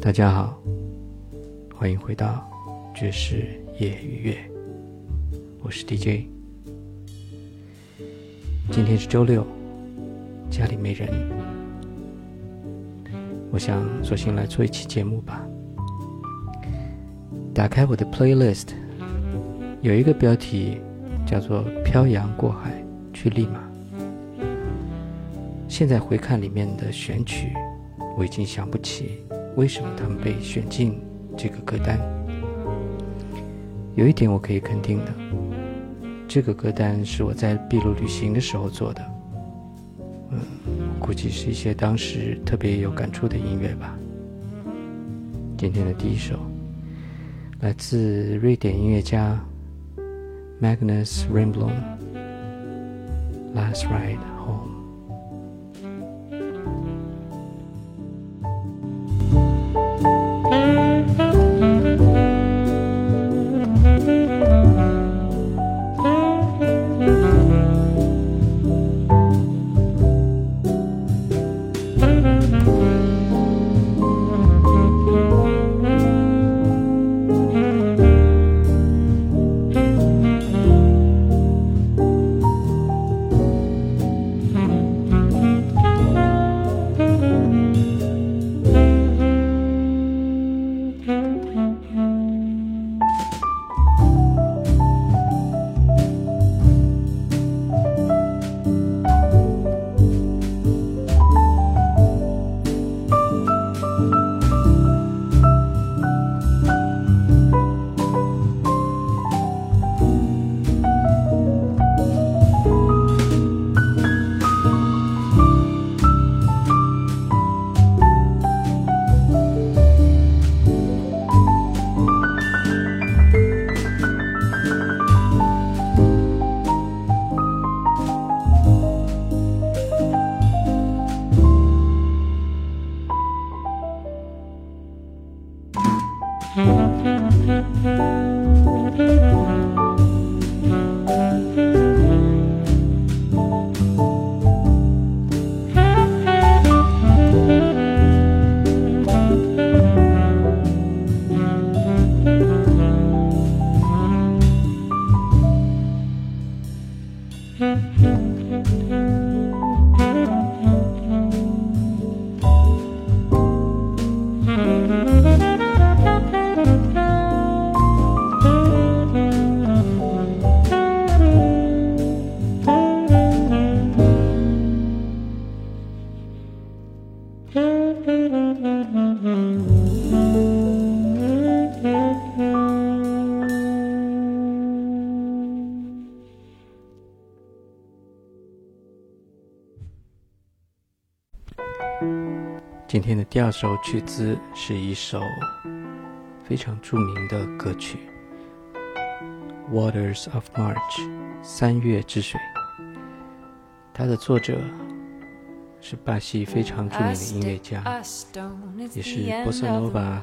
大家好，欢迎回到爵士夜与月，我是 DJ。今天是周六，家里没人，我想索性来做一期节目吧。打开我的 playlist，有一个标题叫做《漂洋过海去利马》。现在回看里面的选曲，我已经想不起为什么他们被选进这个歌单。有一点我可以肯定的，这个歌单是我在秘鲁旅行的时候做的。嗯，估计是一些当时特别有感触的音乐吧。今天的第一首。来自瑞典音乐家 Magnus Rimblom，《Last Ride Home》。今天的第二首曲子是一首非常著名的歌曲《Waters of March》三月之水。它的作者是巴西非常著名的音乐家，也是波萨诺瓦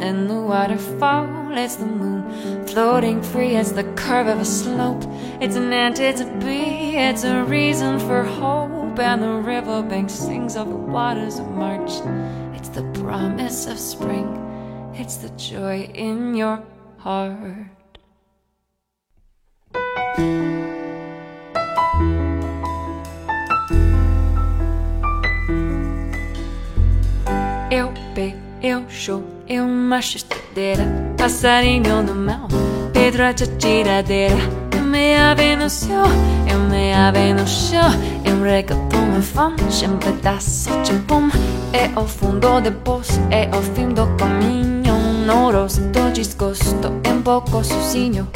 and the waterfall. It's the moon floating free. It's the curve of a slope. It's an ant, it's a bee. It's a reason for hope and the riverbank sings of the waters of March. It's the promise of spring, it's the joy in your heart. Eu be, eu show, eu macho estadeira, passarinho no mel, Pedro a tiradeira, eu me ave no céu, eu me ave no chão, eu reggaeton fã, um pedaço de bom, é o fundo de poço, é o fim do caminho, no rosto desgosto, um pouco sozinho,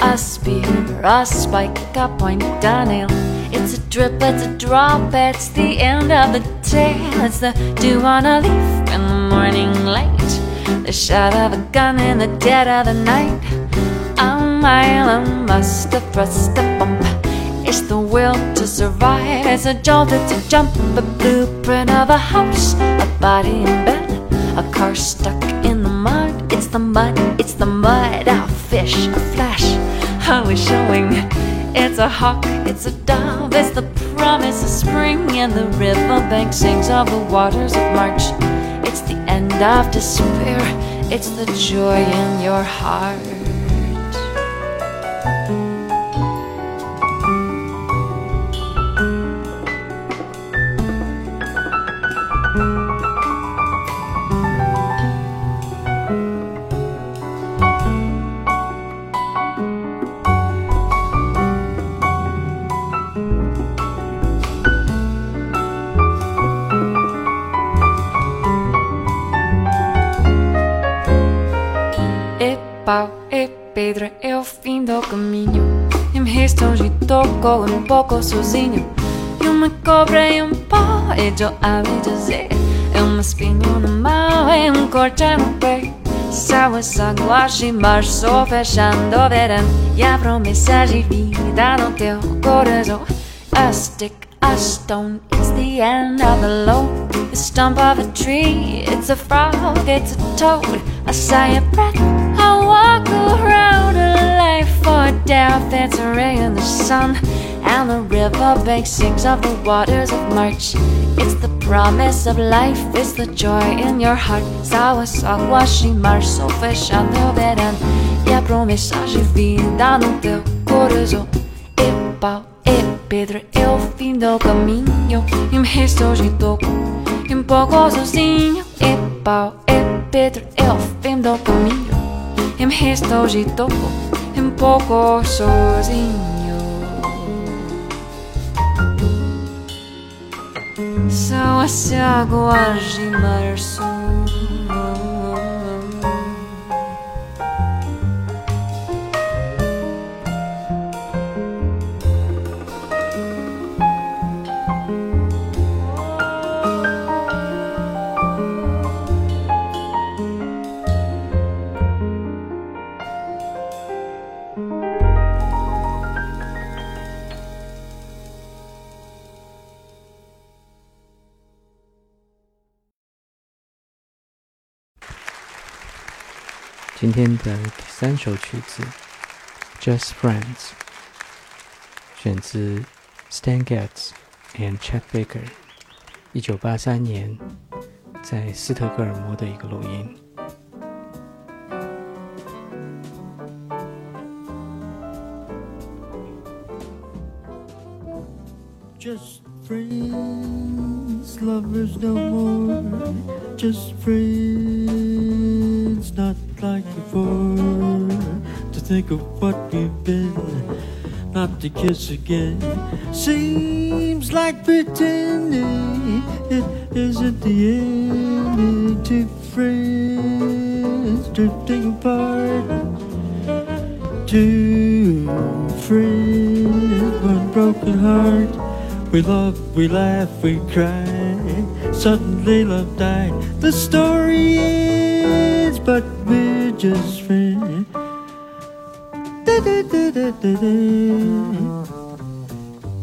aspira, spike, point, Daniel. It's a drip, it's a drop, it's the end of the tale. It's the dew on a leaf in the morning light, the shot of a gun in the dead of the night. A mile and must have pressed a bump. It's the will to survive, it's a jolt, it's a jump, The blueprint of a house, a body in bed, a car stuck in the mud. It's the mud, it's the mud, a fish, a flash, always showing. It's a hawk, it's a dove, it's the promise of spring, and the riverbank sings of the waters of March. End of despair, it's the joy in your heart. De toco um pouco sozinho. E uma cobra e um pau, e eu ouvi dizer. É um espinho no mal, é um corte no pé. Céu, essa guache, março, fechando o verão. E a promessa de vida no teu coração. A stick, a stone, it's the end of the load. The stump of a tree, it's a frog, it's a toad. I sigh a breath, I walk around a life or death. It's a ray in the sun, and the riverbank sings of the waters of March. It's the promise of life, it's the joy in your heart. Sawas águas em março, fechando o verão. E a promessa de vida no teu coração. E pau, e pedra, é o fim do caminho. E me restou de toco, e um pouco sozinho. E pau, e pedra, é o fim do caminho. E me restou de toco, e um pouco sozinho. São as águas de março. "今天的第三首曲子《Just Friends》选自 Stan Getz and Chet Baker，一九八三年在斯德哥尔摩的一个录音。Kiss again. Seems like pretending it isn't the end. Two friends drifting apart. Two friends, one broken heart. We love, we laugh, we cry. Suddenly love died. The story ends, but we're just friends. lovers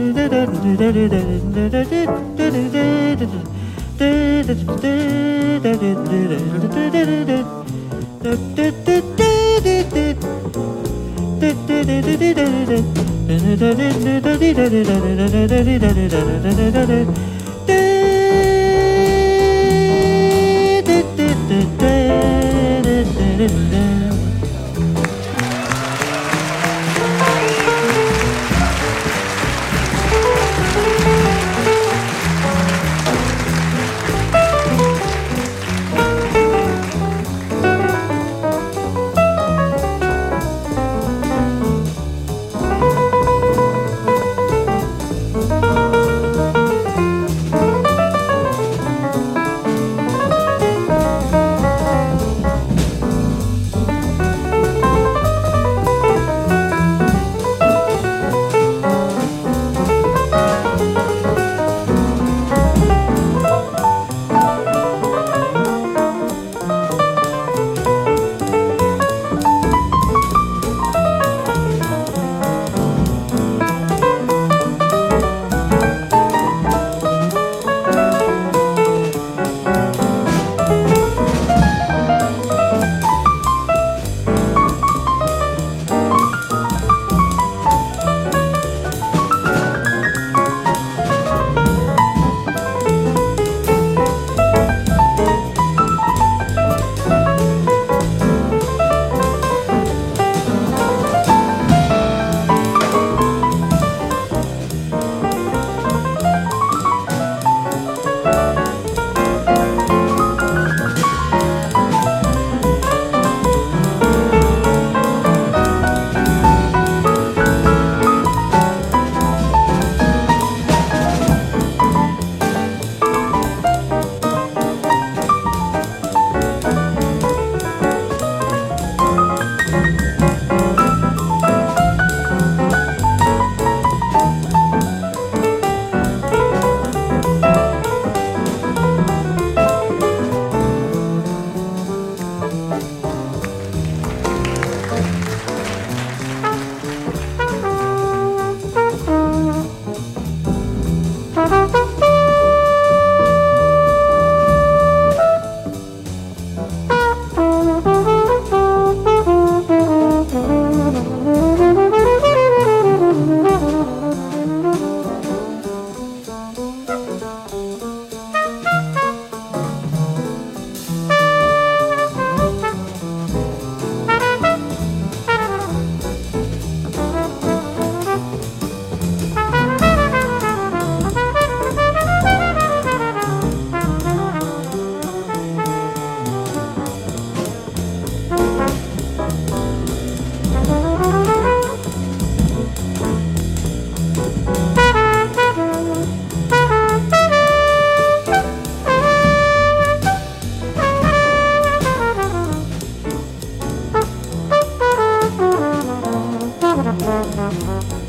da da da Música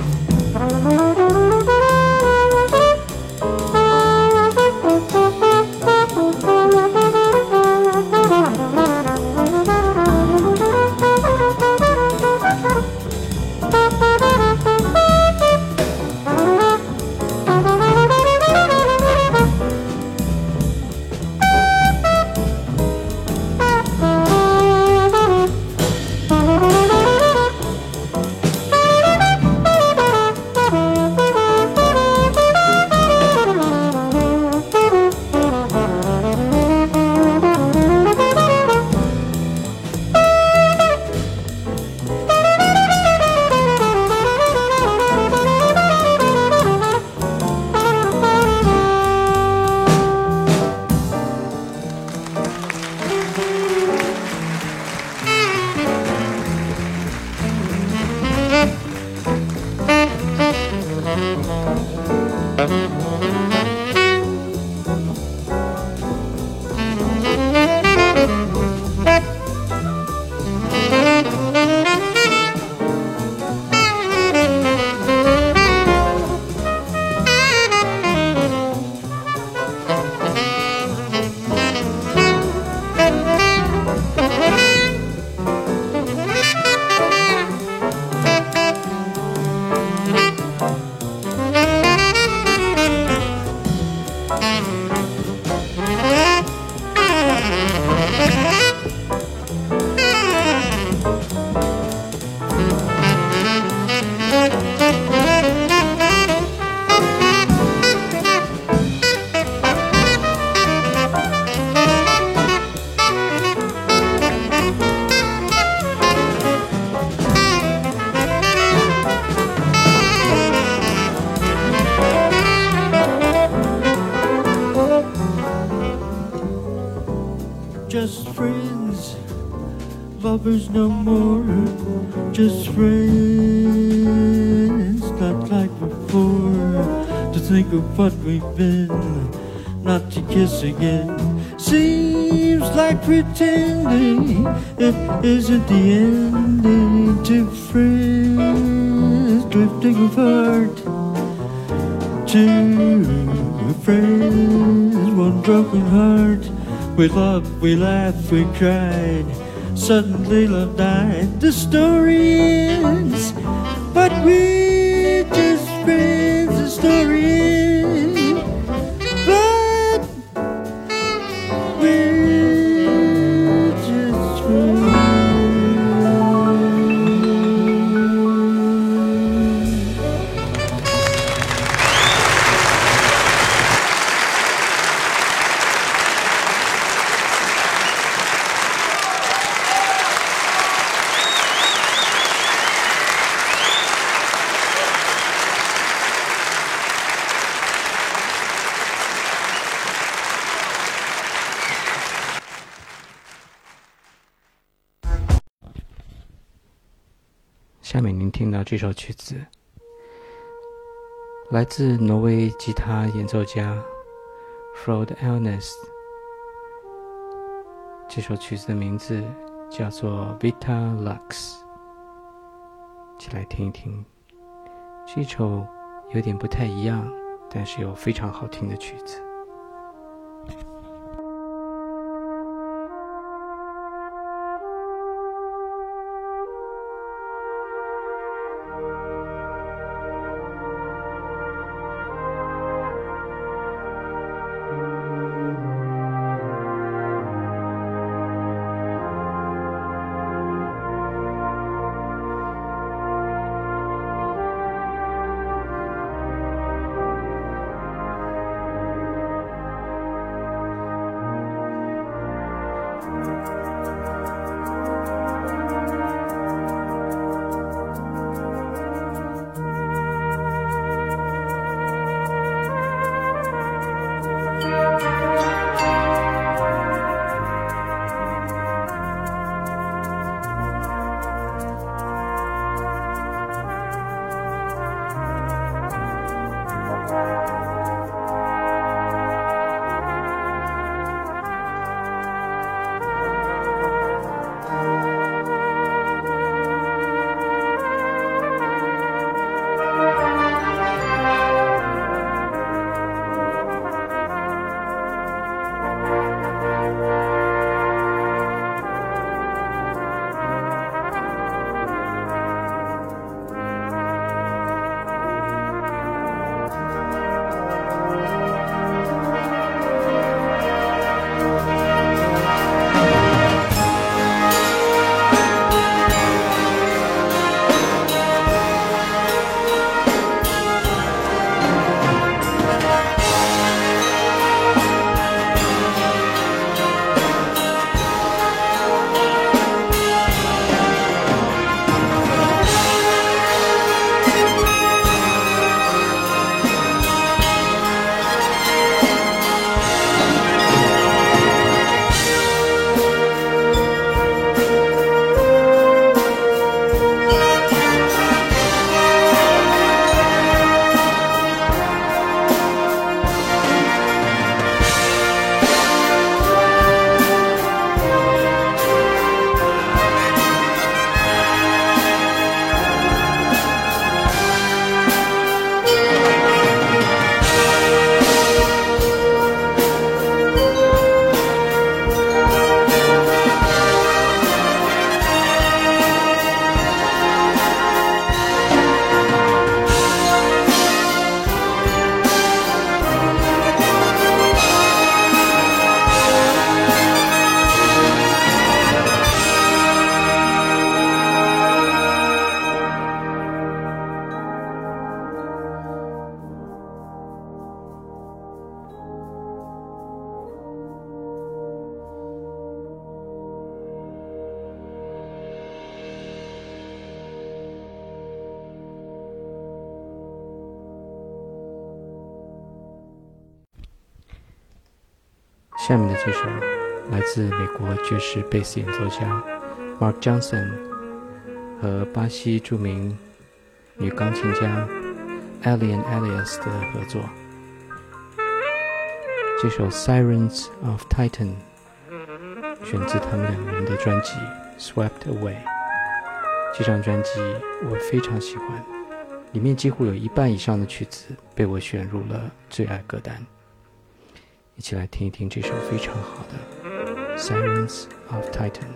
no more, just friends, not like before. To think of what we've been, not to kiss again, seems like pretending it isn't the ending to friends drifting apart. Two friends, one broken heart. We loved, we laughed, we cried. Suddenly love died. The story ends, but we're just friends. The story 这首曲子，来自挪威吉他演奏家 Frode Elnes。这首曲子的名字叫做 Vita Lux，一起来听一听。是一首有点不太一样，但是又非常好听的曲子。下面的这首来自美国爵士贝斯演奏家 Mark Johnson 和巴西著名女钢琴家 Alien Elias 的合作。这首《Sirens of Titan》选自他们两人的专辑《Swept Away》。这张专辑我非常喜欢，里面几乎有一半以上的曲子被我选入了最爱歌单。一起来听一听这首非常好的《Sirens of Titan》。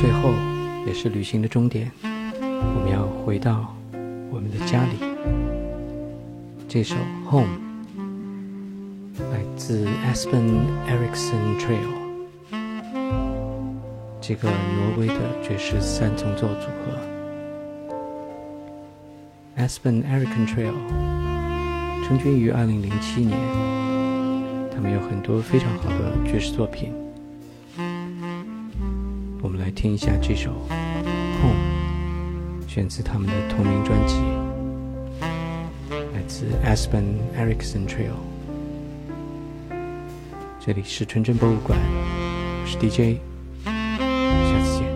最后，也是旅行的终点，我们要回到我们的家里。这首《Home》来自 Aspen Ericsson Trio，这个挪威的爵士三重奏组合。Aspen Ericsson Trio 成军于2007年，他们有很多非常好的爵士作品。听一下这首《Home》，选自他们的同名专辑，来自 Aspen Ericsson Trio。这里是纯真博物馆，我是 DJ，下次见。